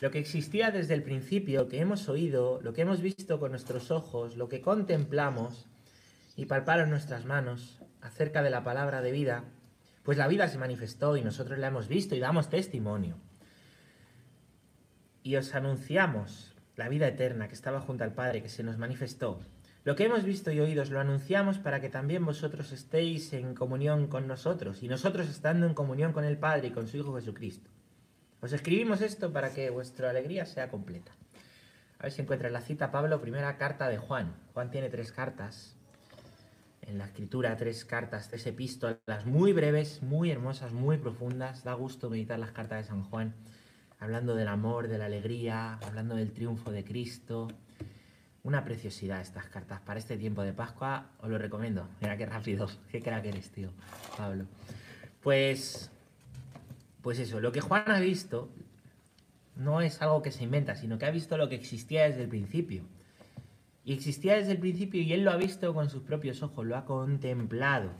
Lo que existía desde el principio, que hemos oído, lo que hemos visto con nuestros ojos, lo que contemplamos y palparon nuestras manos acerca de la palabra de vida, pues la vida se manifestó y nosotros la hemos visto y damos testimonio. Y os anunciamos la vida eterna que estaba junto al Padre, que se nos manifestó. Lo que hemos visto y oído lo anunciamos para que también vosotros estéis en comunión con nosotros y nosotros estando en comunión con el Padre y con su Hijo Jesucristo. Os escribimos esto para que vuestra alegría sea completa. A ver si encuentra la cita, Pablo, primera carta de Juan. Juan tiene tres cartas. En la escritura, tres cartas, tres epístolas muy breves, muy hermosas, muy profundas. Da gusto meditar las cartas de San Juan, hablando del amor, de la alegría, hablando del triunfo de Cristo. Una preciosidad estas cartas. Para este tiempo de Pascua os lo recomiendo. Mira qué rápido, qué crack eres, tío, Pablo. Pues pues eso, lo que Juan ha visto no es algo que se inventa, sino que ha visto lo que existía desde el principio. Y existía desde el principio y él lo ha visto con sus propios ojos, lo ha contemplado.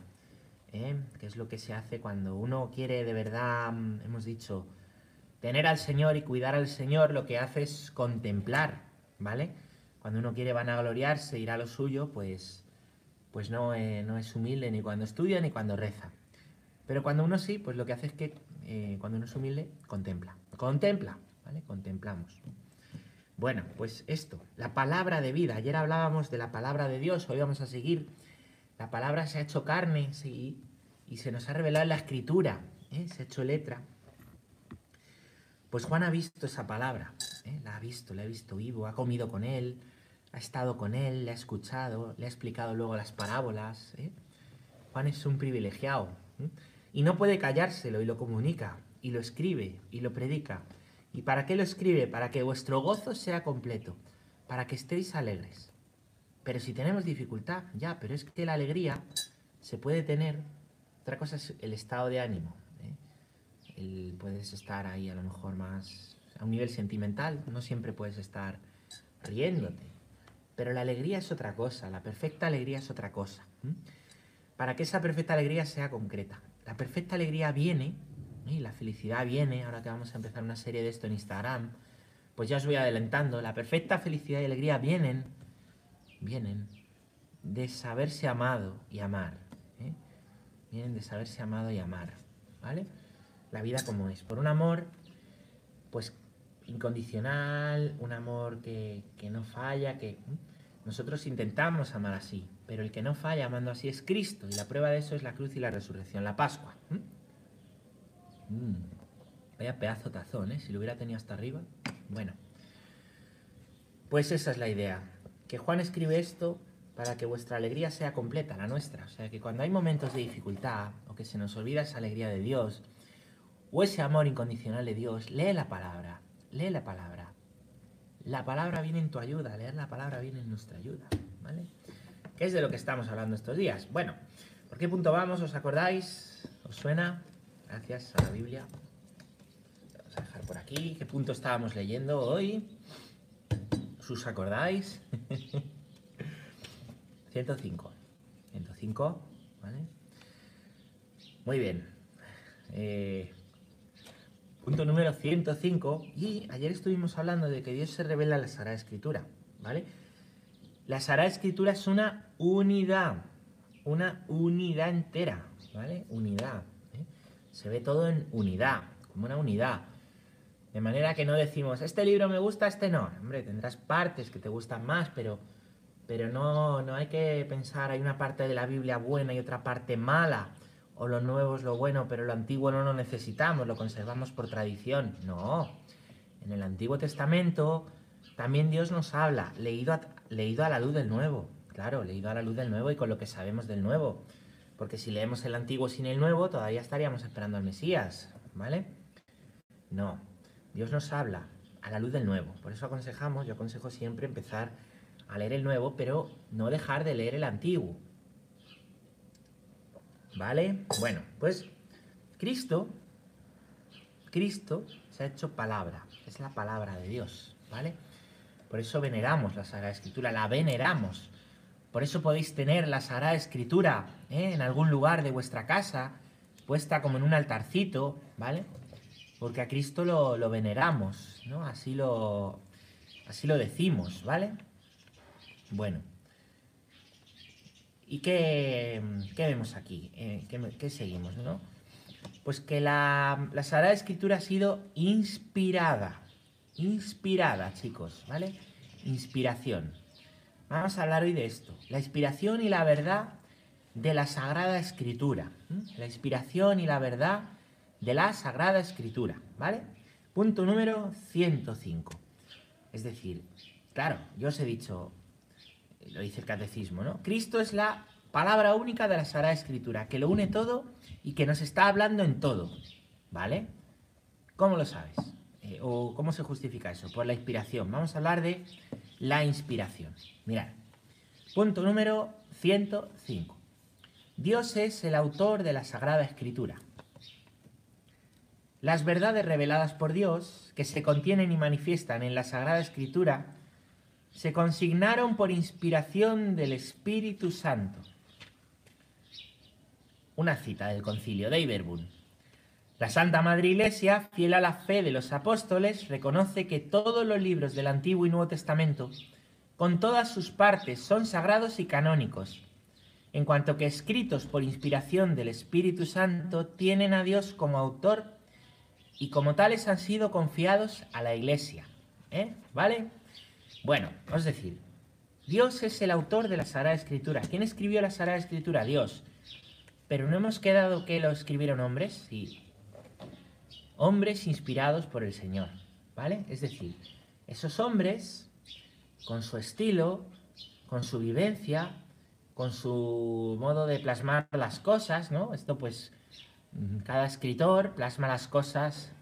¿eh? Que es lo que se hace cuando uno quiere de verdad, mm, hemos dicho, tener al Señor y cuidar al Señor, lo que hace es contemplar, ¿vale? Cuando uno quiere vanagloriarse, ir a lo suyo, pues, pues no, eh, no es humilde ni cuando estudia ni cuando reza. Pero cuando uno sí, pues lo que hace es que eh, cuando uno es humilde, contempla. Contempla, ¿vale? Contemplamos. Bueno, pues esto, la palabra de vida. Ayer hablábamos de la palabra de Dios, hoy vamos a seguir. La palabra se ha hecho carne, sí, y se nos ha revelado en la escritura, ¿eh? se ha hecho letra. Pues Juan ha visto esa palabra, ¿eh? la ha visto, la ha visto vivo, ha comido con él, ha estado con él, le ha escuchado, le ha explicado luego las parábolas. Juan es un privilegiado. Y no puede callárselo y lo comunica, y lo escribe, y lo predica. ¿Y para qué lo escribe? Para que vuestro gozo sea completo, para que estéis alegres. Pero si tenemos dificultad, ya, pero es que la alegría se puede tener. Otra cosa es el estado de ánimo. ¿eh? puedes estar ahí a lo mejor más a un nivel sentimental, no siempre puedes estar riéndote. Pero la alegría es otra cosa, la perfecta alegría es otra cosa. Para que esa perfecta alegría sea concreta. La perfecta alegría viene, y la felicidad viene, ahora que vamos a empezar una serie de esto en Instagram, pues ya os voy adelantando, la perfecta felicidad y alegría vienen, vienen de saberse amado y amar. ¿eh? Vienen de saberse amado y amar, ¿vale? La vida como es, por un amor, pues incondicional, un amor que, que no falla, que nosotros intentamos amar así, pero el que no falla amando así es Cristo, y la prueba de eso es la cruz y la resurrección, la Pascua. Mm. Vaya pedazo tazón, ¿eh? Si lo hubiera tenido hasta arriba. Bueno, pues esa es la idea. Que Juan escribe esto para que vuestra alegría sea completa, la nuestra. O sea, que cuando hay momentos de dificultad o que se nos olvida esa alegría de Dios o ese amor incondicional de Dios, lee la palabra, lee la palabra. La palabra viene en tu ayuda, leer la palabra viene en nuestra ayuda, ¿vale? ¿Qué es de lo que estamos hablando estos días? Bueno, ¿por qué punto vamos? ¿Os acordáis? ¿Os suena? Gracias a la Biblia. Vamos a dejar por aquí. ¿Qué punto estábamos leyendo hoy? ¿Os acordáis? 105. 105, ¿vale? Muy bien. Eh, punto número 105. Y ayer estuvimos hablando de que Dios se revela en la Sagrada Escritura, ¿vale? La Sagrada Escritura es una unidad, una unidad entera, ¿vale? Unidad. ¿eh? Se ve todo en unidad, como una unidad. De manera que no decimos, este libro me gusta, este no. Hombre, tendrás partes que te gustan más, pero, pero no, no hay que pensar, hay una parte de la Biblia buena y otra parte mala. O lo nuevo es lo bueno, pero lo antiguo no lo necesitamos, lo conservamos por tradición. No. En el Antiguo Testamento también Dios nos habla, leído a, leído a la luz del nuevo. Claro, leído a la luz del nuevo y con lo que sabemos del nuevo. Porque si leemos el antiguo sin el nuevo, todavía estaríamos esperando al Mesías, ¿vale? No, Dios nos habla a la luz del nuevo. Por eso aconsejamos, yo aconsejo siempre empezar a leer el nuevo, pero no dejar de leer el antiguo. ¿Vale? Bueno, pues Cristo, Cristo se ha hecho palabra, es la palabra de Dios, ¿vale? Por eso veneramos la Sagrada Escritura, la veneramos. Por eso podéis tener la Sagrada Escritura ¿eh? en algún lugar de vuestra casa, puesta como en un altarcito, ¿vale? porque a Cristo lo, veneramos, ¿no? Así lo, así lo decimos, ¿vale? Bueno. ¿Y qué, vemos aquí? Eh, ¿qué, seguimos, no? Pues que la, la Sagrada Escritura ha sido inspirada. Inspirada, chicos, ¿vale? Inspiración. Vamos a hablar hoy de esto. La inspiración y la verdad de la Sagrada Escritura. La inspiración y la verdad de la Sagrada Escritura, ¿vale? Punto número 105. Es decir, claro, yo os he dicho, lo dice el catecismo, ¿no? Cristo es la palabra única de la Sagrada Escritura, que lo une todo y que nos está hablando en todo, ¿vale? ¿Cómo lo sabes? Eh, ¿O cómo se justifica eso? Por la inspiración. Vamos a hablar de la inspiración. Mirad, punto número 105. Dios es el autor de la Sagrada Escritura. Las verdades reveladas por Dios, que se contienen y manifiestan en la Sagrada Escritura, se consignaron por inspiración del Espíritu Santo. Una cita del concilio de Iberbun. La Santa Madre Iglesia, fiel a la fe de los apóstoles, reconoce que todos los libros del Antiguo y Nuevo Testamento, con todas sus partes, son sagrados y canónicos, en cuanto que escritos por inspiración del Espíritu Santo, tienen a Dios como autor y como tales han sido confiados a la iglesia. ¿eh? ¿Vale? Bueno, es decir, Dios es el autor de la Sagrada Escritura. ¿Quién escribió la Sagrada Escritura? Dios. Pero no hemos quedado que lo escribieron hombres, sí. Hombres inspirados por el Señor, ¿vale? Es decir, esos hombres, con su estilo, con su vivencia, con su modo de plasmar las cosas, ¿no? Esto pues cada escritor plasma las cosas.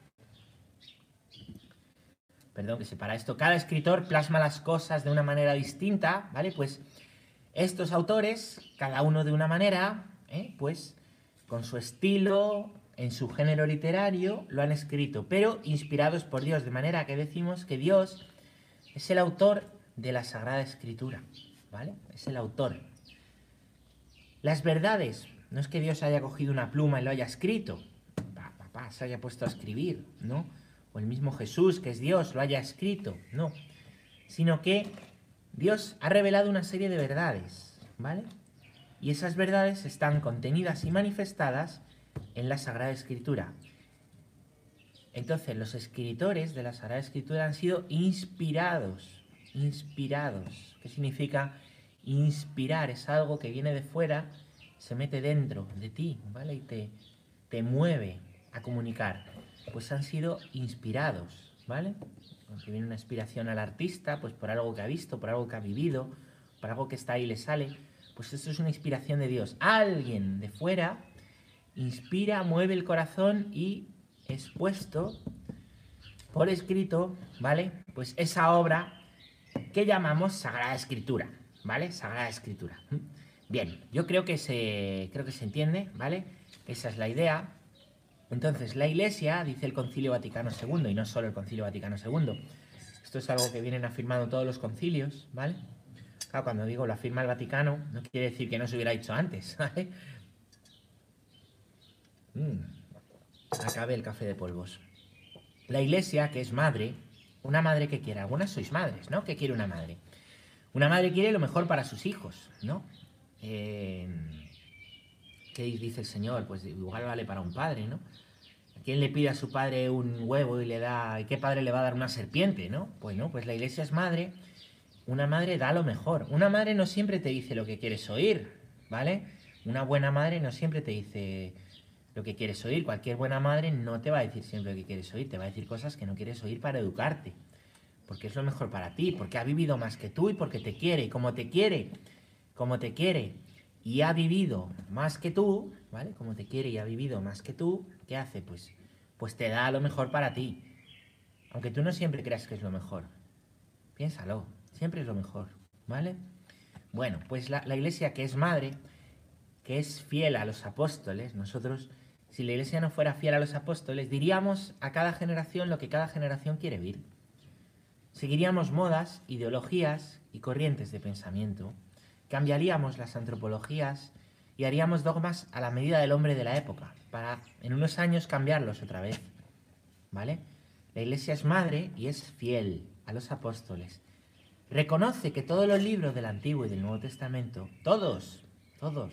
Perdón que se para esto. Cada escritor plasma las cosas de una manera distinta, ¿vale? Pues estos autores, cada uno de una manera, ¿eh? pues con su estilo, en su género literario, lo han escrito, pero inspirados por Dios, de manera que decimos que Dios es el autor de la Sagrada Escritura, ¿vale? Es el autor. Las verdades no es que Dios haya cogido una pluma y lo haya escrito, papá, se haya puesto a escribir, ¿no? O el mismo Jesús, que es Dios, lo haya escrito, no. Sino que Dios ha revelado una serie de verdades, ¿vale? Y esas verdades están contenidas y manifestadas en la Sagrada Escritura. Entonces, los escritores de la Sagrada Escritura han sido inspirados, inspirados. ¿Qué significa inspirar? Es algo que viene de fuera se mete dentro de ti, ¿vale? Y te, te mueve a comunicar. Pues han sido inspirados, ¿vale? Viene una inspiración al artista, pues por algo que ha visto, por algo que ha vivido, por algo que está ahí y le sale, pues esto es una inspiración de Dios. Alguien de fuera inspira, mueve el corazón y es puesto por escrito, ¿vale? Pues esa obra que llamamos Sagrada Escritura, ¿vale? Sagrada Escritura. Bien, yo creo que se, creo que se entiende, ¿vale? Esa es la idea. Entonces, la Iglesia, dice el Concilio Vaticano II, y no solo el Concilio Vaticano II, esto es algo que vienen afirmando todos los concilios, ¿vale? Claro, cuando digo lo afirma el Vaticano, no quiere decir que no se hubiera dicho antes, ¿vale? Mm, acabe el café de polvos. La Iglesia, que es madre, una madre que quiere, algunas sois madres, ¿no? ¿Qué quiere una madre? Una madre quiere lo mejor para sus hijos, ¿no? Eh, ¿Qué dice el Señor? Pues igual vale para un padre, ¿no? ¿Quién le pide a su padre un huevo y le da... ¿Y qué padre le va a dar una serpiente, no? Pues no, pues la iglesia es madre. Una madre da lo mejor. Una madre no siempre te dice lo que quieres oír, ¿vale? Una buena madre no siempre te dice lo que quieres oír. Cualquier buena madre no te va a decir siempre lo que quieres oír, te va a decir cosas que no quieres oír para educarte. Porque es lo mejor para ti, porque ha vivido más que tú y porque te quiere. Como te quiere, como te quiere y ha vivido más que tú, ¿vale? Como te quiere y ha vivido más que tú, ¿qué hace? Pues, pues te da lo mejor para ti. Aunque tú no siempre creas que es lo mejor. Piénsalo, siempre es lo mejor, ¿vale? Bueno, pues la, la iglesia que es madre, que es fiel a los apóstoles, nosotros, si la iglesia no fuera fiel a los apóstoles, diríamos a cada generación lo que cada generación quiere vivir. Seguiríamos modas, ideologías y corrientes de pensamiento cambiaríamos las antropologías y haríamos dogmas a la medida del hombre de la época, para en unos años cambiarlos otra vez. ¿vale? La iglesia es madre y es fiel a los apóstoles. Reconoce que todos los libros del Antiguo y del Nuevo Testamento, todos, todos,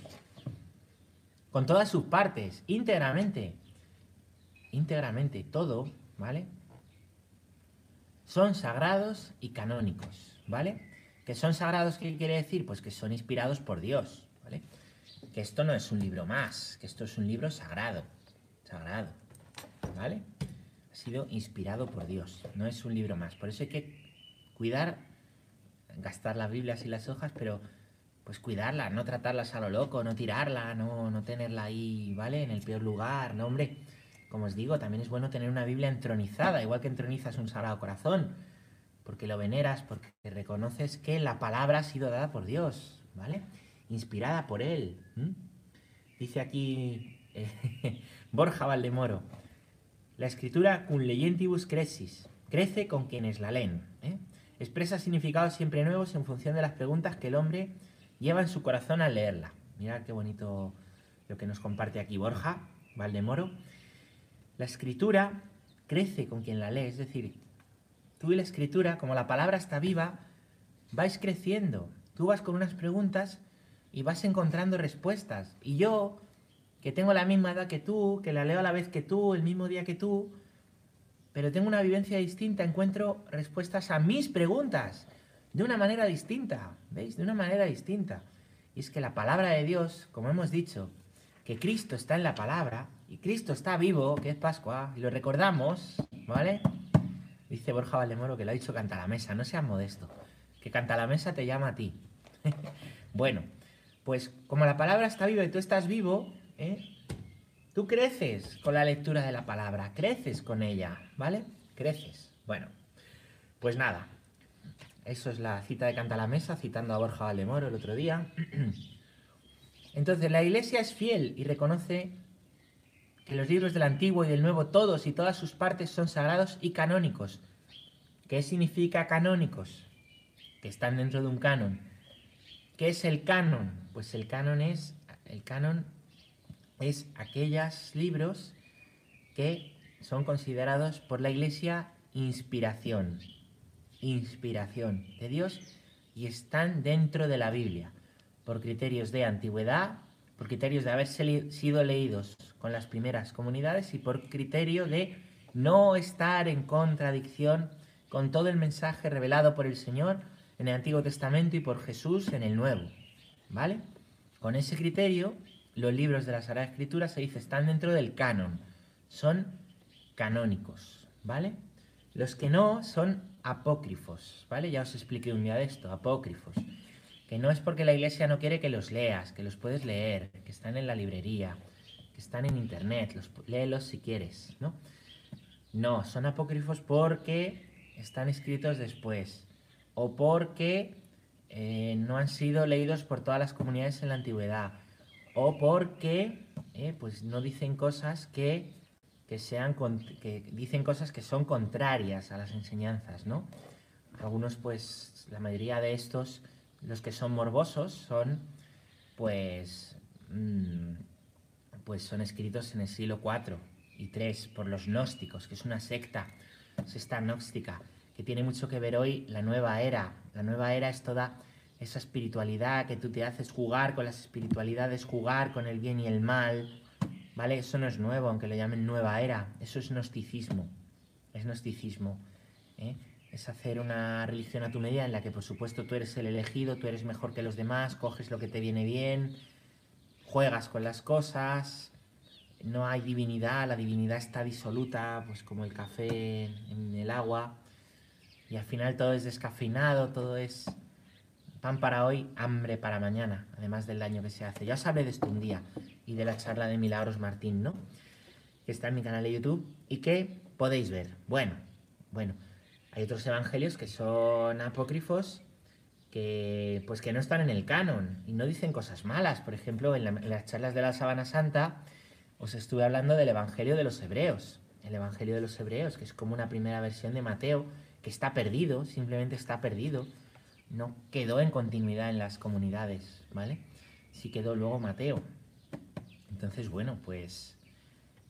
con todas sus partes, íntegramente, íntegramente, todo, ¿vale? Son sagrados y canónicos, ¿vale? Que son sagrados, ¿qué quiere decir? Pues que son inspirados por Dios, ¿vale? Que esto no es un libro más, que esto es un libro sagrado, sagrado, ¿vale? Ha sido inspirado por Dios, no es un libro más. Por eso hay que cuidar, gastar las Biblias y las hojas, pero pues cuidarla, no tratarlas a lo loco, no tirarla, no, no tenerla ahí, ¿vale? En el peor lugar, no, hombre. Como os digo, también es bueno tener una Biblia entronizada, igual que entronizas un sagrado corazón, porque lo veneras, porque reconoces que la palabra ha sido dada por Dios, ¿vale? Inspirada por Él. Dice aquí eh, Borja Valdemoro, la escritura cum leyentibus cresis, crece con quienes la leen. ¿eh? Expresa significados siempre nuevos en función de las preguntas que el hombre lleva en su corazón al leerla. Mira qué bonito lo que nos comparte aquí Borja Valdemoro. La escritura crece con quien la lee, es decir, tú y la escritura, como la palabra está viva, vais creciendo. Tú vas con unas preguntas y vas encontrando respuestas. Y yo, que tengo la misma edad que tú, que la leo a la vez que tú, el mismo día que tú, pero tengo una vivencia distinta, encuentro respuestas a mis preguntas de una manera distinta, ¿veis? De una manera distinta. Y es que la palabra de Dios, como hemos dicho, que Cristo está en la palabra y Cristo está vivo, que es Pascua, y lo recordamos, ¿vale? Dice Borja Valdemoro que lo ha dicho Canta la Mesa, no seas modesto, que Canta la Mesa te llama a ti. bueno, pues como la palabra está viva y tú estás vivo, ¿eh? tú creces con la lectura de la palabra, creces con ella, ¿vale? Creces. Bueno, pues nada, eso es la cita de Canta la Mesa, citando a Borja Valdemoro el otro día. Entonces, la Iglesia es fiel y reconoce que los libros del Antiguo y del Nuevo, todos y todas sus partes son sagrados y canónicos. ¿Qué significa canónicos? Que están dentro de un canon. ¿Qué es el canon? Pues el canon es el canon es aquellos libros que son considerados por la Iglesia inspiración, inspiración de Dios y están dentro de la Biblia por criterios de antigüedad, por criterios de haber sido leídos con las primeras comunidades y por criterio de no estar en contradicción con todo el mensaje revelado por el Señor en el Antiguo Testamento y por Jesús en el Nuevo. ¿Vale? Con ese criterio, los libros de la Sagrada Escritura se dice están dentro del canon, son canónicos, ¿vale? Los que no son apócrifos, ¿vale? Ya os expliqué un día de esto, apócrifos que no es porque la iglesia no quiere que los leas, que los puedes leer, que están en la librería, que están en internet, los, léelos si quieres, ¿no? No, son apócrifos porque están escritos después o porque eh, no han sido leídos por todas las comunidades en la antigüedad o porque eh, pues no dicen cosas que, que sean que dicen cosas que son contrarias a las enseñanzas, ¿no? Algunos pues la mayoría de estos los que son morbosos son, pues, mm, pues son escritos en el siglo IV y III por los gnósticos, que es una secta, secta gnóstica, que tiene mucho que ver hoy la nueva era. La nueva era es toda esa espiritualidad que tú te haces jugar con las espiritualidades, jugar con el bien y el mal, ¿vale? Eso no es nuevo, aunque lo llamen nueva era, eso es gnosticismo, es gnosticismo. ¿eh? Es hacer una religión a tu medida en la que por supuesto tú eres el elegido, tú eres mejor que los demás, coges lo que te viene bien, juegas con las cosas, no hay divinidad, la divinidad está disoluta, pues como el café en el agua, y al final todo es descafeinado, todo es pan para hoy, hambre para mañana, además del daño que se hace. Ya os hablé de esto un día y de la charla de Milagros Martín, ¿no? Que está en mi canal de YouTube y que podéis ver. Bueno, bueno. Hay otros evangelios que son apócrifos que pues que no están en el canon y no dicen cosas malas. Por ejemplo, en, las charlas de la Sabana Santa os estuve hablando del Evangelio de los Hebreos. El Evangelio de los Hebreos, que es como una primera versión de Mateo, que está perdido, simplemente está perdido. No quedó en continuidad en las comunidades, ¿vale? Sí quedó luego Mateo. Entonces, bueno, pues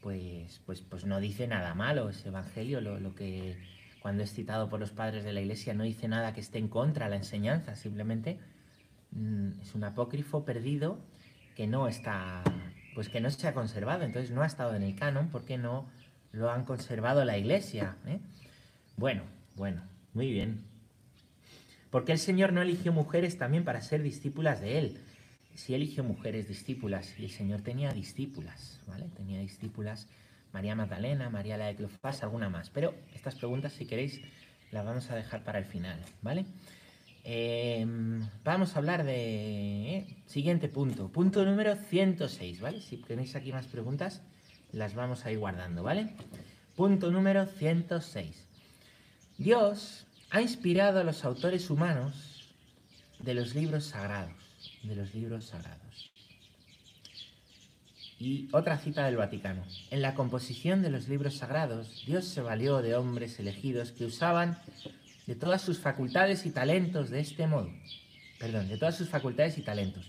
pues, pues, pues no dice nada malo ese Evangelio, lo, lo que cuando es citado por los padres de la Iglesia no dice nada que esté en contra de la enseñanza, simplemente mm, es un apócrifo perdido que no está, pues que no se ha conservado, entonces no ha estado en el canon porque no lo han conservado la Iglesia. ¿eh? Bueno, bueno, muy bien. Porque el Señor no eligió mujeres también para ser discípulas de Él. Si eligió mujeres discípulas, y el Señor tenía discípulas, ¿vale? Tenía discípulas María Magdalena, María la de Cleofás, alguna más. Pero estas preguntas, si queréis, las vamos a dejar para el final, ¿vale? Em, vamos a hablar de... ¿eh? siguiente punto, punto número 106, ¿vale? Si tenéis aquí más preguntas, las vamos a ir guardando, ¿vale? Punto número 106. Dios ha inspirado a los autores humanos de los libros sagrados, de los libros sagrados. Y otra cita del Vaticano. En la composición de los libros sagrados, Dios se valió de hombres elegidos que usaban de todas sus facultades y talentos de este modo. Perdón, de todas sus facultades y talentos.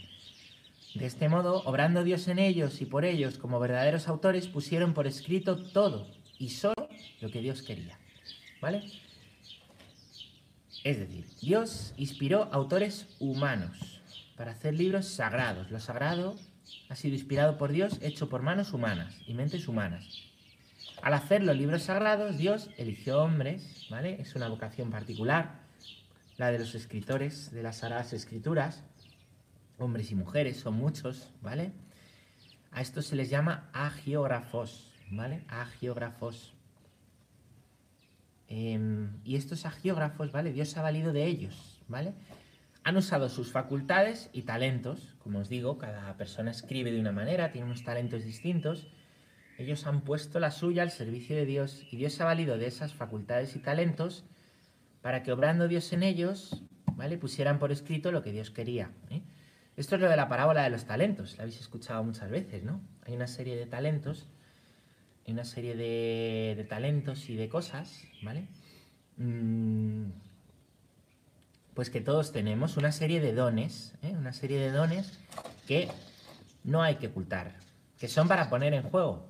De este modo, obrando Dios en ellos y por ellos como verdaderos autores, pusieron por escrito todo y solo lo que Dios quería. ¿Vale? Es decir, Dios inspiró autores humanos para hacer libros sagrados. Lo sagrado ha sido inspirado por Dios, hecho por manos humanas y mentes humanas. Al hacer los libros sagrados, Dios eligió hombres, ¿vale? Es una vocación particular, la de los escritores de las Sagradas Escrituras, hombres y mujeres, son muchos, ¿vale? A estos se les llama agiógrafos, ¿vale? Agiógrafos. Em, y estos agiógrafos, ¿vale? Dios ha valido de ellos, ¿vale? Han usado sus facultades y talentos, como os digo, cada persona escribe de una manera, tiene unos talentos distintos. Ellos han puesto la suya al servicio de Dios y Dios ha valido de esas facultades y talentos para que obrando Dios en ellos, ¿vale? Pusieran por escrito lo que Dios quería. ¿eh? Esto es lo de la parábola de los talentos, la habéis escuchado muchas veces, ¿no? Hay una serie de talentos, hay una serie de, talentos y de cosas, ¿vale? Mm, pues que todos tenemos una serie de dones, ¿eh? una serie de dones que no hay que ocultar, que son para poner en juego.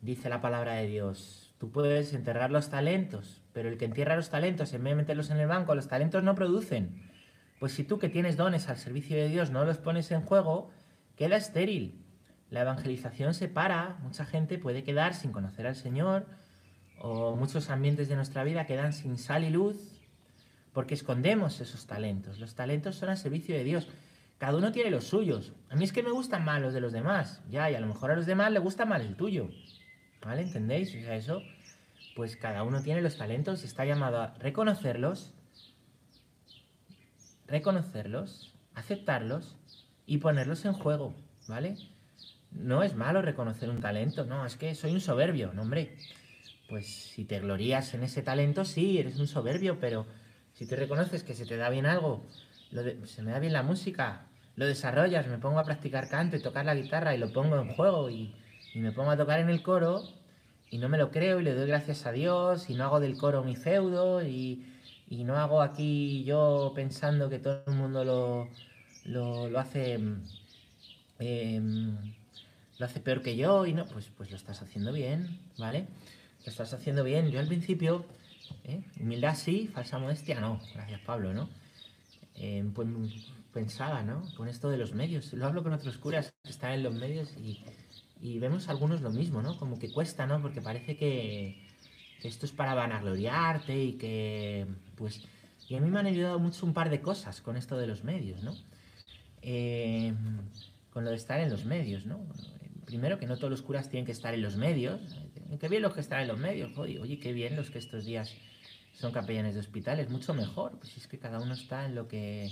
Dice la palabra de Dios, tú puedes enterrar los talentos, pero el que entierra los talentos en vez de meterlos en el banco, los talentos no producen. Pues si tú que tienes dones al servicio de Dios no los pones en juego, queda estéril. La evangelización se para, mucha gente puede quedar sin conocer al Señor, o muchos ambientes de nuestra vida quedan sin sal y luz, porque escondemos esos talentos. Los talentos son al servicio de Dios. Cada uno tiene los suyos. A mí es que me gustan más los de los demás. Ya, y a lo mejor a los demás le gusta más el tuyo. ¿Vale? ¿Entendéis? O sea, eso, pues cada uno tiene los talentos y está llamado a reconocerlos, reconocerlos, aceptarlos y ponerlos en juego. ¿Vale? No es malo reconocer un talento, no, es que soy un soberbio, no, hombre. Pues si te glorías en ese talento, sí, eres un soberbio, pero si te reconoces que se te da bien algo, se me da bien la música, lo desarrollas, me pongo a practicar canto y tocar la guitarra y lo pongo en juego y, me pongo a tocar en el coro y no me lo creo y le doy gracias a Dios y no hago del coro mi feudo y, no hago aquí yo pensando que todo el mundo lo, lo, hace em, lo hace peor que yo y no, pues, pues lo estás haciendo bien, ¿vale? Lo estás haciendo bien. Yo al principio ¿Eh? Humildad sí, falsa modestia no. Gracias, Pablo, ¿no? Eh, pues pensaba, ¿no? Con esto de los medios. Lo hablo con otros curas que están en los medios y, vemos algunos lo mismo, ¿no? Como que cuesta, ¿no? Porque parece que, esto es para vanagloriarte y que, pues... Y a mí me han ayudado mucho un par de cosas con esto de los medios, ¿no? Eh, con lo de estar en los medios, ¿no? Primero, que no todos los curas tienen que estar en los medios, Qué bien los que están en los medios, oye, oye, qué bien los que estos días son capellanes de hospitales, mucho mejor, pues es que cada uno está en lo que,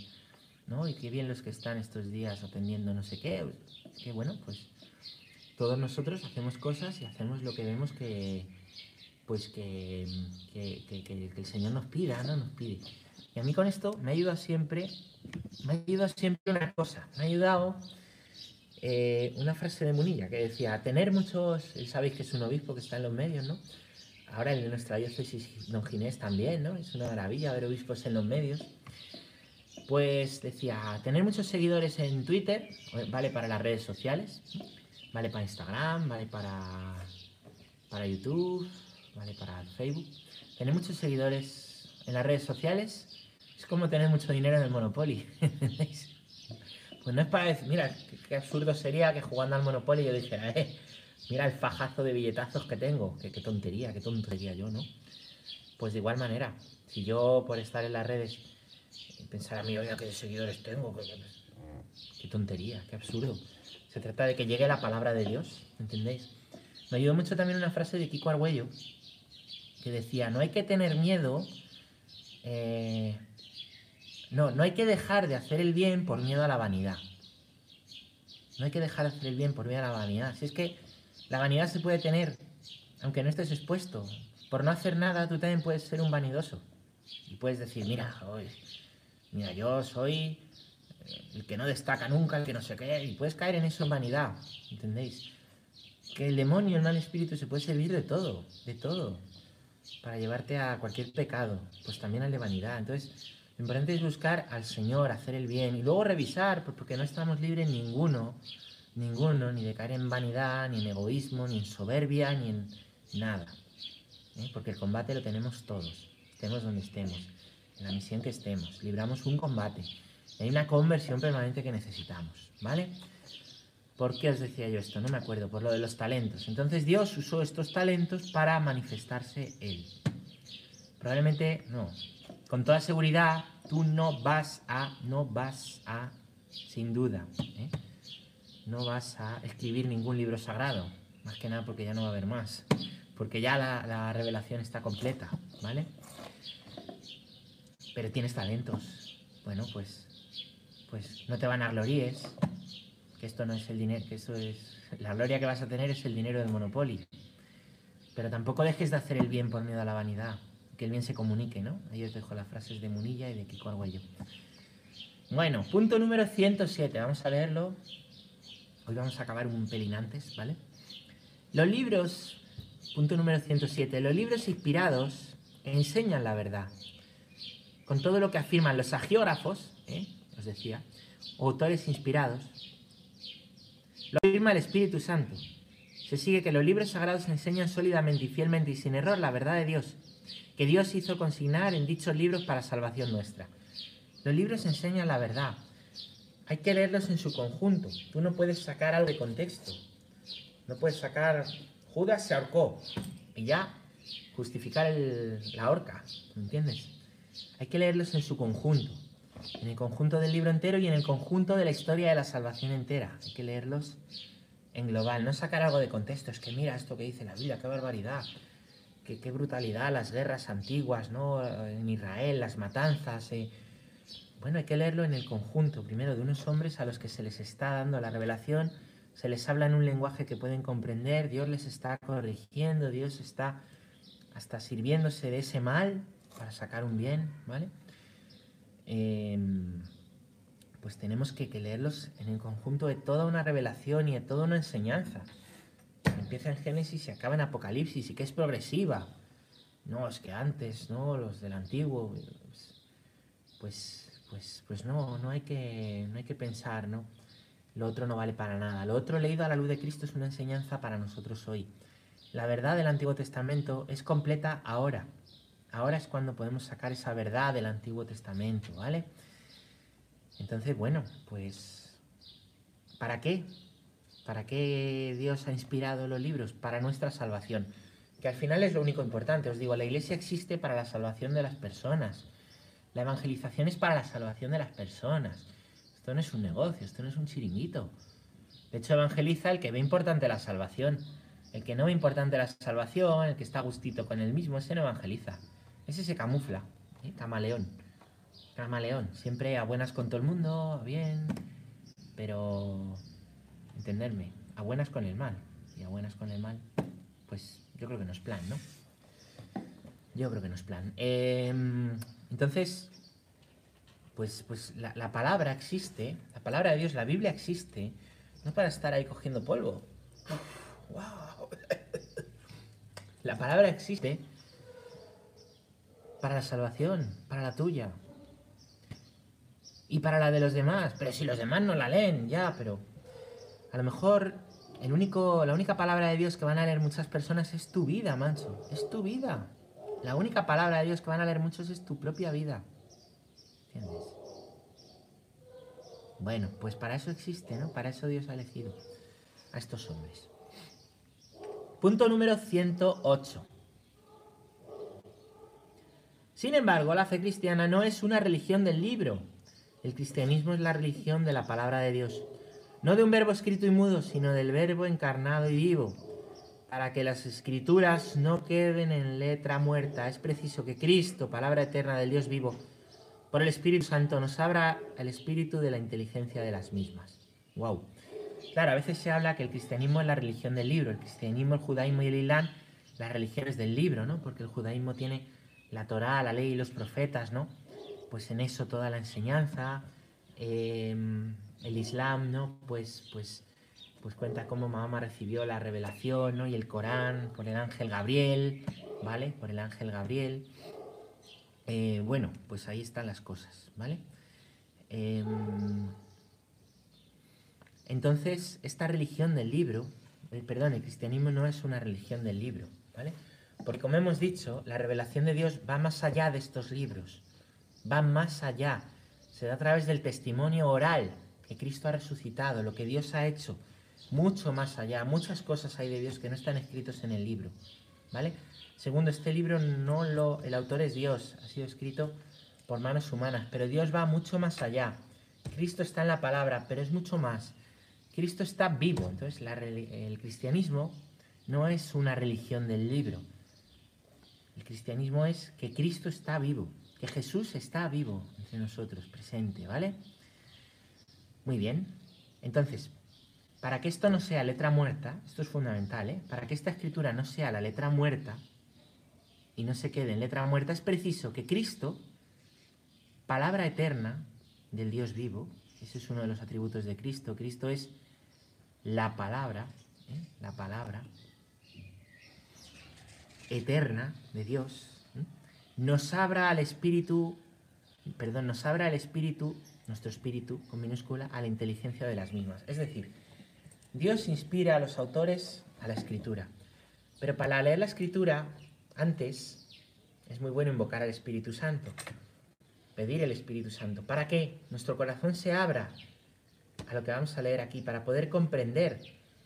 ¿no? Y qué bien los que están estos días atendiendo no sé qué, que bueno, pues todos nosotros hacemos cosas y hacemos lo que vemos que, pues que, que, el Señor nos pida, ¿no? Nos pide. Y a mí con esto me ha ayudado siempre, me ha ayudado siempre una cosa, me ha ayudado eh, una frase de Munilla que decía, tener muchos, sabéis que es un obispo que está en los medios, ¿no? Ahora en nuestra diócesis Don Ginés también, ¿no? Es una maravilla ver obispos en los medios. Pues decía, tener muchos seguidores en Twitter, vale para las redes sociales, vale para Instagram, vale para, para YouTube, ¿vale? Para Facebook. Tener muchos seguidores en las redes sociales es como tener mucho dinero en el Monopoly. pues no es para decir, mira, qué, absurdo sería que jugando al Monopoly yo dijera, eh, mira el fajazo de billetazos que tengo. Qué, qué tontería, qué tontería yo, ¿no? Pues de igual manera, si yo por estar en las redes pensar a mí, oiga, qué seguidores tengo, qué tontería, qué absurdo. Se trata de que llegue la palabra de Dios, ¿entendéis? Me ayudó mucho también una frase de Kiko Argüello que decía, no hay que tener miedo, eh, no, no hay que dejar de hacer el bien por miedo a la vanidad. No hay que dejar de hacer el bien por miedo a la vanidad. Si es que la vanidad se puede tener, aunque no estés expuesto. Por no hacer nada, tú también puedes ser un vanidoso. Y puedes decir, mira, hoy, mira, yo soy el que no destaca nunca, el que no sé qué, y puedes caer en eso en vanidad, ¿entendéis? Que el demonio, el mal espíritu, se puede servir de todo, de todo, para llevarte a cualquier pecado, pues también al de vanidad. Entonces, lo importante es buscar al Señor, hacer el bien, y luego revisar, porque no estamos libres ninguno, ninguno, ni de caer en vanidad, ni en egoísmo, ni en soberbia, ni en nada. ¿eh? Porque el combate lo tenemos todos, estemos donde estemos, en la misión que estemos, libramos un combate. Hay una conversión permanente que necesitamos, ¿vale? ¿Por qué os decía yo esto? No me acuerdo, por lo de los talentos. Entonces Dios usó estos talentos para manifestarse Él. Probablemente no. Con toda seguridad, tú no vas a, no vas a, sin duda, ¿eh? no vas a escribir ningún libro sagrado. Más que nada porque ya no va a haber más. Porque ya la, la revelación está completa, ¿vale? Pero tienes talentos. Bueno, pues pues no te van a glories, que esto no es el dinero, que eso es, la gloria que vas a tener es el dinero del Monopoly. Pero tampoco dejes de hacer el bien por miedo a la vanidad, que el bien se comunique, ¿no? Ahí os dejo las frases de Munilla y de Kiko Arguello. Bueno, punto número 107, vamos a leerlo. Hoy vamos a acabar un pelín antes, ¿vale? Los libros, punto número 107, los libros inspirados enseñan la verdad. Con todo lo que afirman los agiógrafos, ¿eh? os decía, autores inspirados, lo afirma el Espíritu Santo. Se sigue que los libros sagrados enseñan sólidamente y fielmente y sin error la verdad de Dios, que Dios hizo consignar en dichos libros para salvación nuestra. Los libros enseñan la verdad. Hay que leerlos en su conjunto. Tú no puedes sacar algo de contexto. No puedes sacar Judas se ahorcó y ya justificar la horca, ¿me entiendes? Hay que leerlos en su conjunto en el conjunto del libro entero y en el conjunto de la historia de la salvación entera. Hay que leerlos en global, no sacar algo de contexto. Es que mira esto que dice la Biblia, qué barbaridad, qué, qué brutalidad, las guerras antiguas, ¿no? En Israel, las matanzas. Eh. Bueno, hay que leerlo en el conjunto, primero de unos hombres a los que se les está dando la revelación, se les habla en un lenguaje que pueden comprender, Dios les está corrigiendo, Dios está hasta sirviéndose de ese mal para sacar un bien, ¿vale? Em, pues tenemos que, leerlos en el conjunto de toda una revelación y de toda una enseñanza. Empieza en Génesis y acaba en Apocalipsis y que es progresiva. No, es que antes, ¿no? Los del antiguo, pues, pues, pues no, no hay que, no hay que pensar, ¿no? Lo otro no vale para nada. Lo otro leído a la luz de Cristo es una enseñanza para nosotros hoy. La verdad del Antiguo Testamento es completa ahora. Ahora es cuando podemos sacar esa verdad del Antiguo Testamento, ¿vale? Entonces, bueno, pues, ¿para qué? ¿Para qué Dios ha inspirado los libros? Para nuestra salvación. Que al final es lo único importante. Os digo, la iglesia existe para la salvación de las personas. La evangelización es para la salvación de las personas. Esto no es un negocio, esto no es un chiringuito. De hecho, evangeliza el que ve importante la salvación. El que no ve importante la salvación, el que está gustito con él mismo, ese no evangeliza. Ese se camufla, ¿eh? camaleón. Camaleón, siempre a buenas con todo el mundo, bien, pero entenderme, a buenas con el mal. Y a buenas con el mal, pues yo creo que no es plan, ¿no? Yo creo que no es plan. Em, entonces, pues, pues la, palabra existe, la palabra de Dios, la Biblia existe, no para estar ahí cogiendo polvo. ¡Wow! La palabra existe para la salvación, para la tuya. Y para la de los demás. Pero si los demás no la leen, ya, pero a lo mejor el único, la única palabra de Dios que van a leer muchas personas es tu vida, mancho. Es tu vida. La única palabra de Dios que van a leer muchos es tu propia vida. ¿Entiendes? Bueno, pues para eso existe, ¿no? Para eso Dios ha elegido a estos hombres. Punto número 108. Sin embargo, la fe cristiana no es una religión del libro. El cristianismo es la religión de la palabra de Dios. No de un verbo escrito y mudo, sino del verbo encarnado y vivo. Para que las escrituras no queden en letra muerta, es preciso que Cristo, palabra eterna del Dios vivo, por el Espíritu Santo nos abra el espíritu de la inteligencia de las mismas. Wow. Claro, a veces se habla que el cristianismo es la religión del libro, el cristianismo, el judaísmo y el islam, las religiones del libro, ¿no? Porque el judaísmo tiene la Torá, la ley y los profetas, ¿no? Pues en eso toda la enseñanza, em, el Islam, ¿no? Pues, pues, pues cuenta cómo Mahoma recibió la revelación, ¿no? Y el Corán por el ángel Gabriel, ¿vale? Por el ángel Gabriel. Eh, bueno, pues ahí están las cosas, ¿vale? Em, entonces, esta religión del libro, eh, perdón, el cristianismo no es una religión del libro, ¿vale? Porque como hemos dicho, la revelación de Dios va más allá de estos libros, va más allá, se da a través del testimonio oral que Cristo ha resucitado, lo que Dios ha hecho, mucho más allá, muchas cosas hay de Dios que no están escritos en el libro, ¿vale? Segundo, este libro no lo, el autor es Dios, ha sido escrito por manos humanas, pero Dios va mucho más allá. Cristo está en la palabra, pero es mucho más. Cristo está vivo, entonces el cristianismo no es una religión del libro. El cristianismo es que Cristo está vivo, que Jesús está vivo entre nosotros, presente, ¿vale? Muy bien. Entonces, para que esto no sea letra muerta, esto es fundamental, ¿eh? Para que esta escritura no sea la letra muerta y no se quede en letra muerta, es preciso que Cristo, palabra eterna del Dios vivo, ese es uno de los atributos de Cristo, Cristo es la palabra, ¿eh? la palabra eterna de Dios, nos abra al espíritu, perdón, nos abra al espíritu nuestro espíritu, con minúscula, a la inteligencia de las mismas. Es decir, Dios inspira a los autores a la escritura. Pero para leer la escritura, antes, es muy bueno invocar al Espíritu Santo, pedir el Espíritu Santo. ¿Para que Nuestro corazón se abra a lo que vamos a leer aquí, para poder comprender.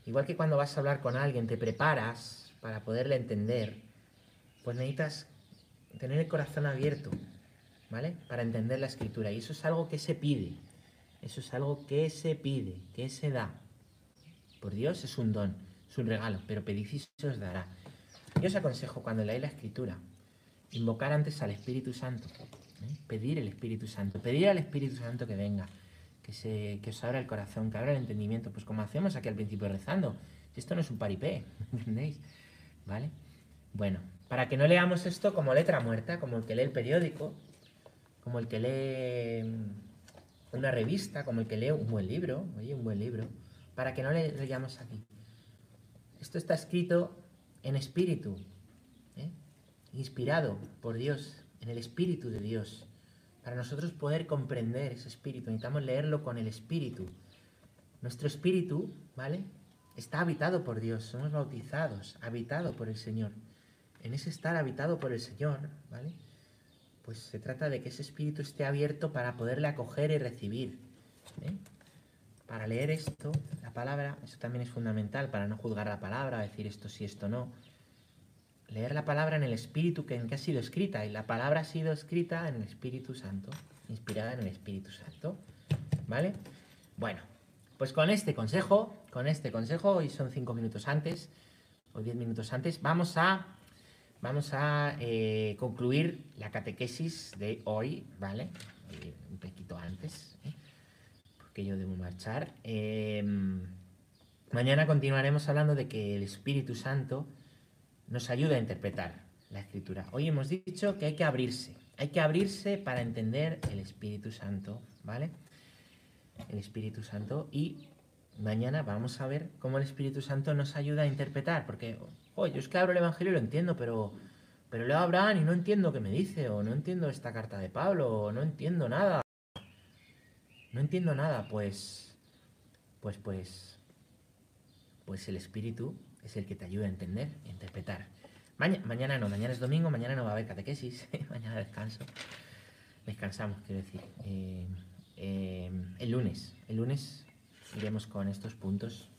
Igual que cuando vas a hablar con alguien, te preparas para poderle entender, pues necesitas tener el corazón abierto ¿vale? Para entender la escritura. Y eso es algo que se pide. Eso es algo que se pide, que se da. Por Dios es un don, es un regalo, pero pedid y se os dará. Yo os aconsejo cuando leáis la escritura, invocar antes al Espíritu Santo, ¿eh? pedir el Espíritu Santo, pedir al Espíritu Santo que venga, que, se, que os abra el corazón, que abra el entendimiento, pues como hacemos aquí al principio rezando. Esto no es un paripé, ¿entendéis? ¿Vale? Bueno, para que no leamos esto como letra muerta, como el que lee el periódico, como el que lee una revista, como el que lee un buen libro, oye, un buen libro, para que no le leyamos aquí. Esto está escrito en espíritu, ¿eh? inspirado por Dios, en el espíritu de Dios. Para nosotros poder comprender ese espíritu, necesitamos leerlo con el espíritu. Nuestro espíritu, ¿vale? Está habitado por Dios, somos bautizados, habitado por el Señor. En ese estar habitado por el Señor, ¿vale? Pues se trata de que ese espíritu esté abierto para poderle acoger y recibir. ¿eh? Para leer esto, la palabra, eso también es fundamental para no juzgar la palabra, decir esto sí, esto no. Leer la palabra en el espíritu que, en que ha sido escrita, y la palabra ha sido escrita en el Espíritu Santo, inspirada en el Espíritu Santo. ¿Vale? Bueno, pues con este consejo, con este consejo, hoy son cinco minutos antes, o diez minutos antes, vamos a vamos a eh, concluir la catequesis de hoy, ¿vale? Eh, un poquito antes, ¿eh? porque yo debo marchar. Em, mañana continuaremos hablando de que el Espíritu Santo nos ayuda a interpretar la Escritura. Hoy hemos dicho que hay que abrirse, hay que abrirse para entender el Espíritu Santo, ¿vale? El Espíritu Santo y mañana vamos a ver cómo el Espíritu Santo nos ayuda a interpretar, porque oye, yo es que abro el Evangelio y lo entiendo, pero, pero leo a Abraham y no entiendo qué me dice, o no entiendo esta carta de Pablo, o no entiendo nada. No entiendo nada, pues, pues, pues, pues el Espíritu es el que te ayuda a entender a interpretar. mañana no, mañana es domingo, mañana no va a haber catequesis, mañana descanso. Descansamos, quiero decir. Eh, eh, el lunes, el lunes iremos con estos puntos